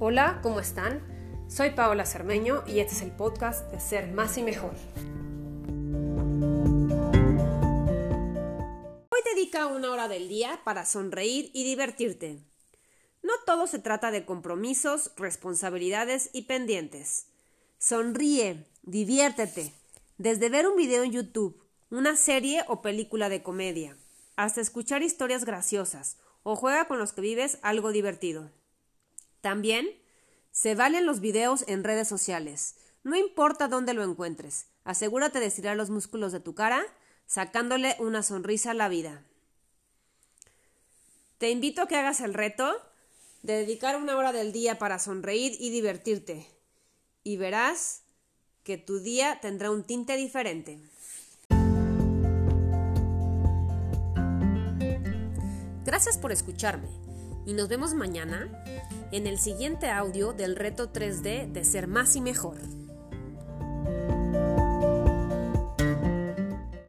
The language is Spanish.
Hola, ¿cómo están? Soy Paola Cermeño y este es el podcast de Ser Más y Mejor. Hoy dedica una hora del día para sonreír y divertirte. No todo se trata de compromisos, responsabilidades y pendientes. Sonríe, diviértete, desde ver un video en YouTube, una serie o película de comedia, hasta escuchar historias graciosas o juega con los que vives algo divertido. También se valen los videos en redes sociales. No importa dónde lo encuentres, asegúrate de estirar los músculos de tu cara, sacándole una sonrisa a la vida. Te invito a que hagas el reto de dedicar una hora del día para sonreír y divertirte. Y verás que tu día tendrá un tinte diferente. Gracias por escucharme y nos vemos mañana en el siguiente audio del reto 3D de ser más y mejor.